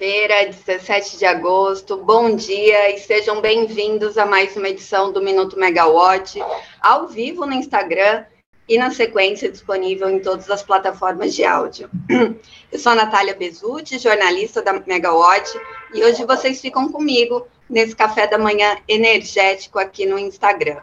Quinta-feira, 17 de agosto, bom dia e sejam bem-vindos a mais uma edição do Minuto Megawatt, ao vivo no Instagram e na sequência disponível em todas as plataformas de áudio. Eu sou a Natália Bezutti, jornalista da Megawatt, e hoje vocês ficam comigo nesse café da manhã energético aqui no Instagram.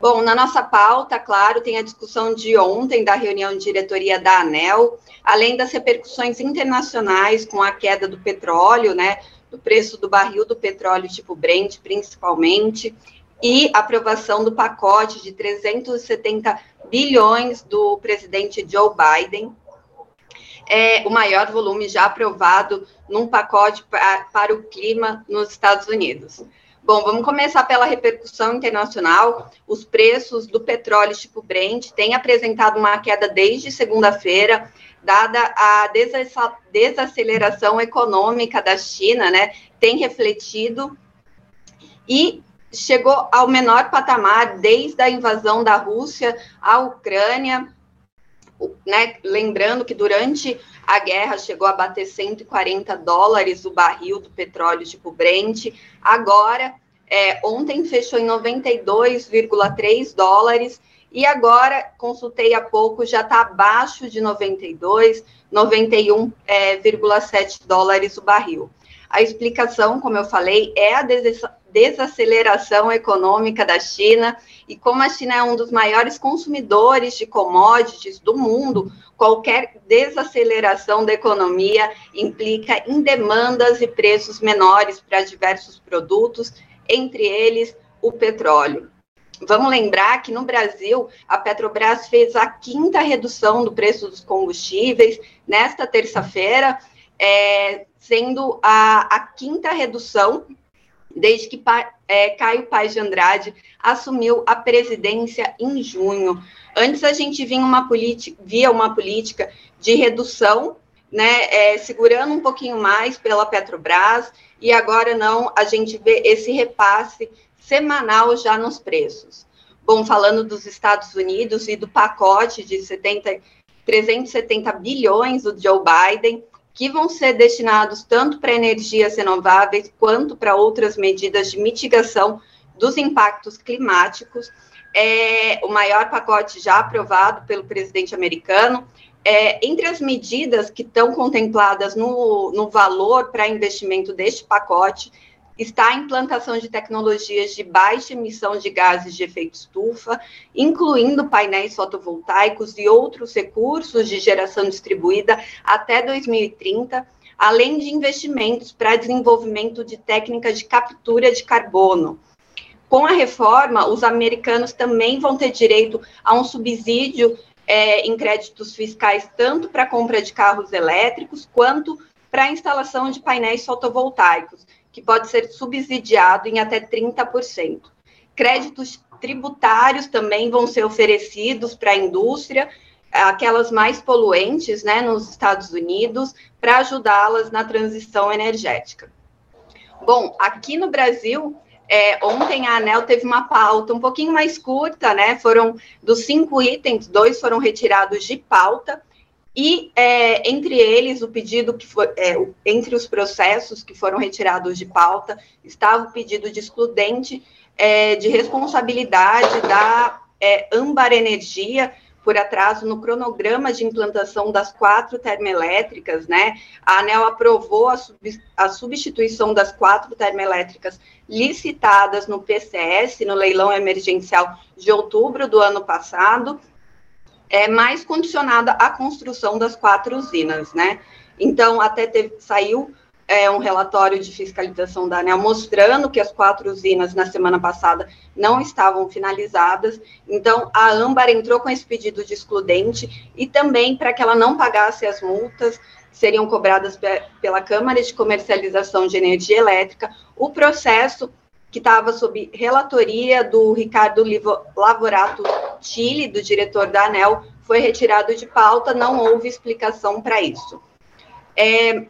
Bom, na nossa pauta, claro, tem a discussão de ontem da reunião de diretoria da ANEL, além das repercussões internacionais com a queda do petróleo, né, do preço do barril do petróleo tipo Brent, principalmente, e aprovação do pacote de 370 bilhões do presidente Joe Biden, é o maior volume já aprovado num pacote para, para o clima nos Estados Unidos. Bom, vamos começar pela repercussão internacional. Os preços do petróleo tipo Brent têm apresentado uma queda desde segunda-feira, dada a desaceleração econômica da China, né? Tem refletido e chegou ao menor patamar desde a invasão da Rússia à Ucrânia. Né? Lembrando que durante a guerra chegou a bater 140 dólares o barril do petróleo tipo Brent. Agora, é, ontem fechou em 92,3 dólares e agora, consultei há pouco, já está abaixo de 92, 91,7 é, dólares o barril. A explicação, como eu falei, é a desaceleração econômica da China, e como a China é um dos maiores consumidores de commodities do mundo, qualquer desaceleração da economia implica em demandas e preços menores para diversos produtos, entre eles o petróleo. Vamos lembrar que no Brasil a Petrobras fez a quinta redução do preço dos combustíveis nesta terça-feira, é, sendo a, a, quinta redução desde que é, Caio Paz de Andrade assumiu a presidência em junho. Antes a gente via uma, via uma política de redução, né, é, segurando um pouquinho mais pela Petrobras, e agora não, a gente vê esse repasse semanal já nos preços. Bom, falando dos Estados Unidos e do pacote de 70, 370 bilhões do Joe Biden, que vão ser destinados tanto para energias renováveis quanto para outras medidas de mitigação dos impactos climáticos. É o maior pacote já aprovado pelo presidente americano. É, entre as medidas que estão contempladas no, no valor para investimento deste pacote está a implantação de tecnologias de baixa emissão de gases de efeito estufa, incluindo painéis fotovoltaicos e outros recursos de geração distribuída até 2030, além de investimentos para desenvolvimento de técnicas de captura de carbono. Com a reforma, os americanos também vão ter direito a um subsídio é, em créditos fiscais, tanto para compra de carros elétricos, quanto para a instalação de painéis fotovoltaicos que pode ser subsidiado em até 30%. Créditos tributários também vão ser oferecidos para a indústria, aquelas mais poluentes, né, nos Estados Unidos, para ajudá-las na transição energética. Bom, aqui no Brasil, é, ontem a ANEL teve uma pauta um pouquinho mais curta, né? Foram dos cinco itens, dois foram retirados de pauta, e é, entre eles, o pedido que foi, é, entre os processos que foram retirados de pauta, estava o pedido de excludente é, de responsabilidade da é, Âmbar Energia por atraso no cronograma de implantação das quatro termoelétricas, né? A ANEL aprovou a, sub, a substituição das quatro termoelétricas licitadas no PCS, no leilão emergencial de outubro do ano passado, é mais condicionada à construção das quatro usinas, né? Então, até teve, saiu é, um relatório de fiscalização da ANEL mostrando que as quatro usinas na semana passada não estavam finalizadas. Então, a Âmbar entrou com esse pedido de excludente e também para que ela não pagasse as multas seriam cobradas pela Câmara de Comercialização de Energia Elétrica. O processo que estava sob relatoria do Ricardo Lavorato Chile, do diretor da ANEL, foi retirado de pauta, não houve explicação para isso. É,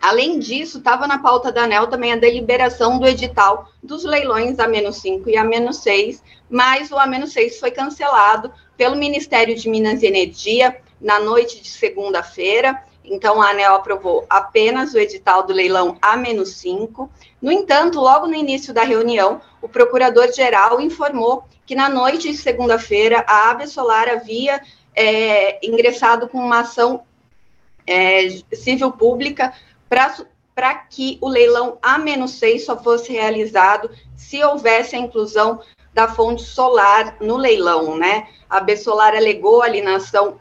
além disso, estava na pauta da ANEL também a deliberação do edital dos leilões A-5 e A-6, mas o A-6 foi cancelado pelo Ministério de Minas e Energia na noite de segunda-feira. Então, a ANEL aprovou apenas o edital do leilão A-5. No entanto, logo no início da reunião, o procurador-geral informou que na noite de segunda-feira a AB Solar havia é, ingressado com uma ação é, civil pública para que o leilão A-6 só fosse realizado se houvesse a inclusão da fonte solar no leilão, né? A AB Solar alegou ali na ação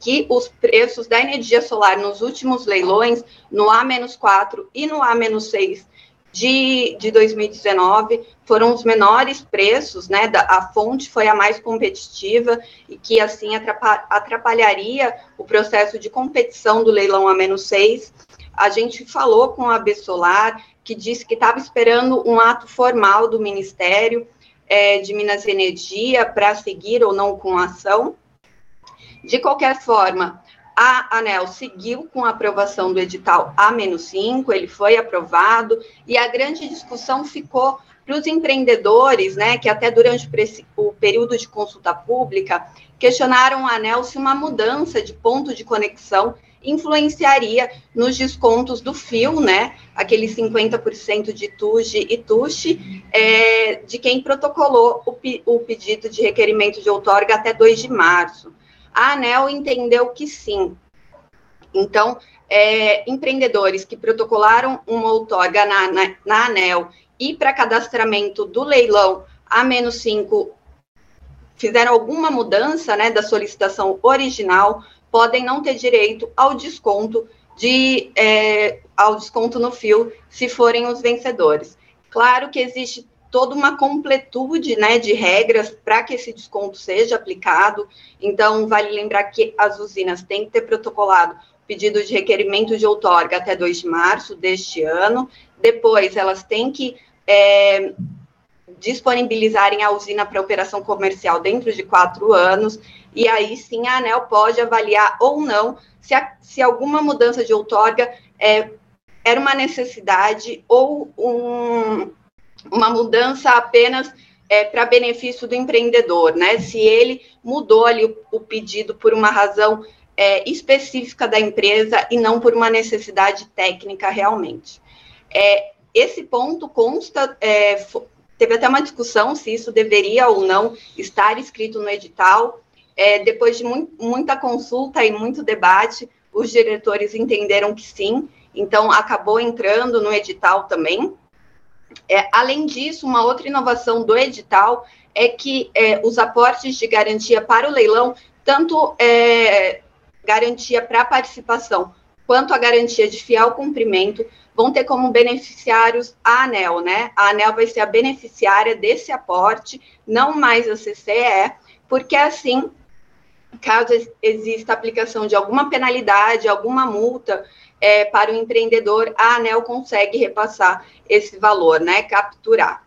que os preços da energia solar nos últimos leilões, no A-4 e no A-6 de, de 2019, foram os menores preços, né? Da, a fonte foi a mais competitiva e que, assim, atrapalharia o processo de competição do leilão A-6. A gente falou com a B Solar, que disse que estava esperando um ato formal do Ministério é, de Minas e Energia para seguir ou não com a ação. De qualquer forma, a ANEL seguiu com a aprovação do edital A-5, ele foi aprovado, e a grande discussão ficou para os empreendedores, né, que até durante o período de consulta pública questionaram a ANEL se uma mudança de ponto de conexão influenciaria nos descontos do fio, né, aqueles 50% de TUJ e TUXE, é, de quem protocolou o, o pedido de requerimento de outorga até 2 de março. A ANEL entendeu que sim. Então, é, empreendedores que protocolaram uma outorga na, na, na ANEL e para cadastramento do leilão A-5 fizeram alguma mudança né, da solicitação original, podem não ter direito ao desconto de é, ao desconto no fio se forem os vencedores. Claro que existe toda uma completude né, de regras para que esse desconto seja aplicado. Então, vale lembrar que as usinas têm que ter protocolado pedido de requerimento de outorga até 2 de março deste ano. Depois, elas têm que é, disponibilizarem a usina para operação comercial dentro de quatro anos. E aí sim a ANEL pode avaliar ou não se, a, se alguma mudança de outorga é, era uma necessidade ou um, uma mudança apenas é, para benefício do empreendedor, né? Se ele mudou ali o, o pedido por uma razão é, específica da empresa e não por uma necessidade técnica realmente. É, esse ponto consta, é, teve até uma discussão se isso deveria ou não estar escrito no edital. É, depois de mu muita consulta e muito debate, os diretores entenderam que sim, então acabou entrando no edital também. É, além disso, uma outra inovação do edital é que é, os aportes de garantia para o leilão, tanto é, garantia para participação quanto a garantia de fiel cumprimento, vão ter como beneficiários a ANEL, né? A ANEL vai ser a beneficiária desse aporte, não mais a CCE, porque assim, caso exista aplicação de alguma penalidade, alguma multa, é, para o empreendedor, a ANEL consegue repassar esse valor, né? Capturar.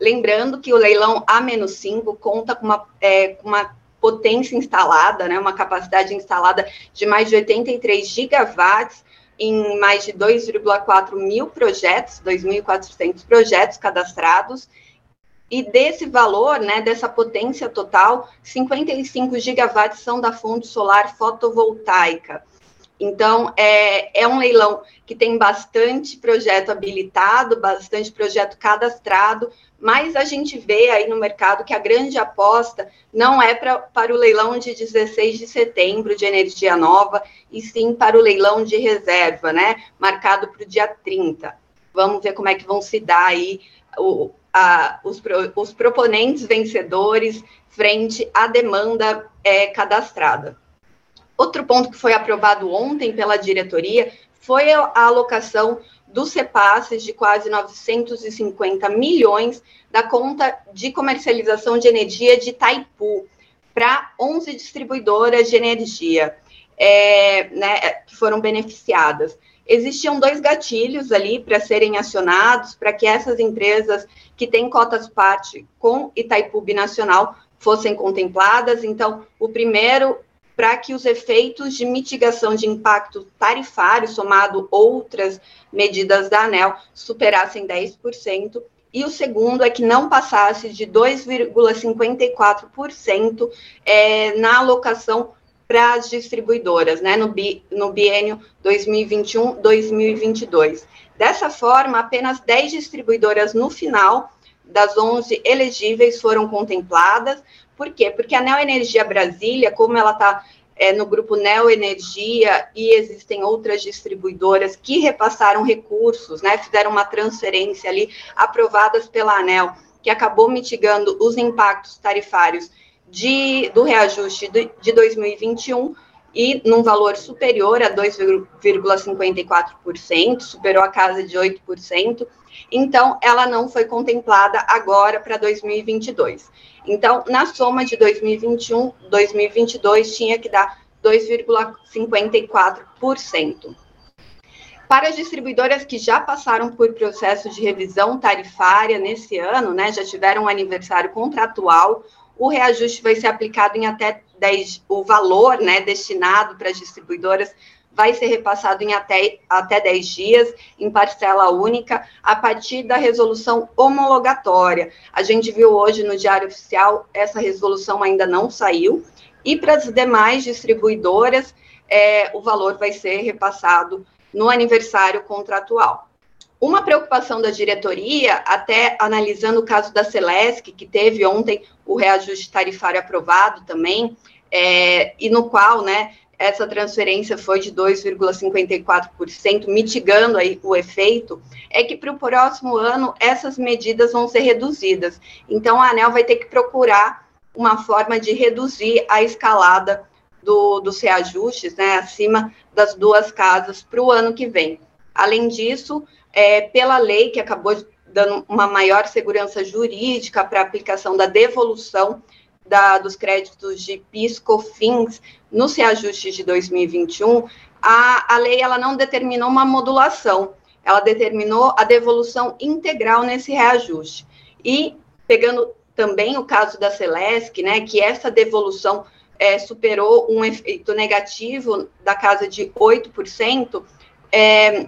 Lembrando que o leilão A-5 conta com uma, é, com uma potência instalada, né, uma capacidade instalada de mais de 83 gigawatts em mais de 2,4 mil projetos, 2.400 projetos cadastrados, e desse valor, né, dessa potência total, 55 gigawatts são da fonte solar fotovoltaica. Então, é, é um leilão que tem bastante projeto habilitado, bastante projeto cadastrado, mas a gente vê aí no mercado que a grande aposta não é pra, para o leilão de 16 de setembro de energia nova, e sim para o leilão de reserva, né? Marcado para o dia 30. Vamos ver como é que vão se dar aí o, a, os, os proponentes vencedores frente à demanda é, cadastrada. Outro ponto que foi aprovado ontem pela diretoria foi a alocação dos repasses de quase 950 milhões da conta de comercialização de energia de Itaipu para 11 distribuidoras de energia é, né, que foram beneficiadas. Existiam dois gatilhos ali para serem acionados para que essas empresas que têm cotas parte com Itaipu Binacional fossem contempladas. Então, o primeiro para que os efeitos de mitigação de impacto tarifário, somado outras medidas da ANEL, superassem 10%, e o segundo é que não passasse de 2,54% é, na alocação para as distribuidoras, né, no, bi, no biênio 2021-2022. Dessa forma, apenas 10 distribuidoras no final das 11 elegíveis foram contempladas. Por quê? Porque a Neoenergia Brasília, como ela está é, no grupo Neoenergia e existem outras distribuidoras que repassaram recursos, né, fizeram uma transferência ali aprovadas pela ANEL, que acabou mitigando os impactos tarifários de, do reajuste de, de 2021 e num valor superior a 2,54%, superou a casa de 8%. Então, ela não foi contemplada agora para 2022. Então, na soma de 2021, 2022 tinha que dar 2,54%. Para as distribuidoras que já passaram por processo de revisão tarifária nesse ano, né, já tiveram um aniversário contratual, o reajuste vai ser aplicado em até 10, o valor né, destinado para as distribuidoras vai ser repassado em até, até 10 dias, em parcela única, a partir da resolução homologatória. A gente viu hoje no Diário Oficial, essa resolução ainda não saiu, e para as demais distribuidoras, é, o valor vai ser repassado no aniversário contratual. Uma preocupação da diretoria, até analisando o caso da Celesc, que teve ontem o reajuste tarifário aprovado também, é, e no qual, né, essa transferência foi de 2,54%, mitigando aí o efeito, é que para o próximo ano essas medidas vão ser reduzidas. Então, a ANEL vai ter que procurar uma forma de reduzir a escalada do, dos reajustes, né, acima das duas casas para o ano que vem. Além disso, é, pela lei que acabou dando uma maior segurança jurídica para a aplicação da devolução da, dos créditos de PIS, COFINS nos reajustes de 2021, a, a lei ela não determinou uma modulação, ela determinou a devolução integral nesse reajuste. E pegando também o caso da Celesc, né, que essa devolução é, superou um efeito negativo da casa de 8%, é,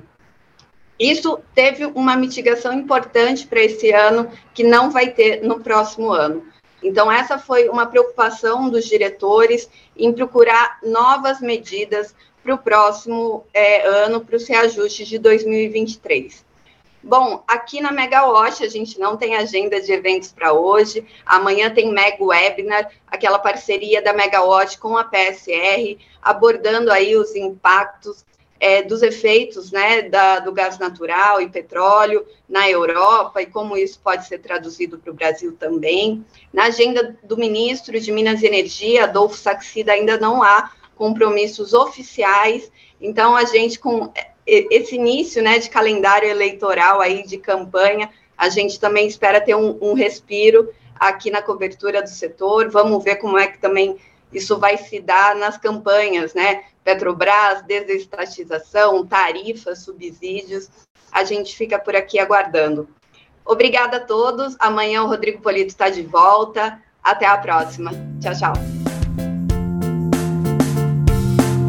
isso teve uma mitigação importante para esse ano, que não vai ter no próximo ano. Então, essa foi uma preocupação dos diretores em procurar novas medidas para o próximo é, ano, para os reajustes de 2023. Bom, aqui na Megawatt a gente não tem agenda de eventos para hoje. Amanhã tem Mega Webinar, aquela parceria da Megawatt com a PSR, abordando aí os impactos é, dos efeitos né, da, do gás natural e petróleo na Europa e como isso pode ser traduzido para o Brasil também. Na agenda do ministro de Minas e Energia, Adolfo Saxida, ainda não há compromissos oficiais, então a gente, com esse início né, de calendário eleitoral aí de campanha, a gente também espera ter um, um respiro aqui na cobertura do setor. Vamos ver como é que também isso vai se dar nas campanhas, né? Petrobras, desestatização, tarifas, subsídios. A gente fica por aqui aguardando. Obrigada a todos. Amanhã o Rodrigo Polito está de volta. Até a próxima. Tchau, tchau.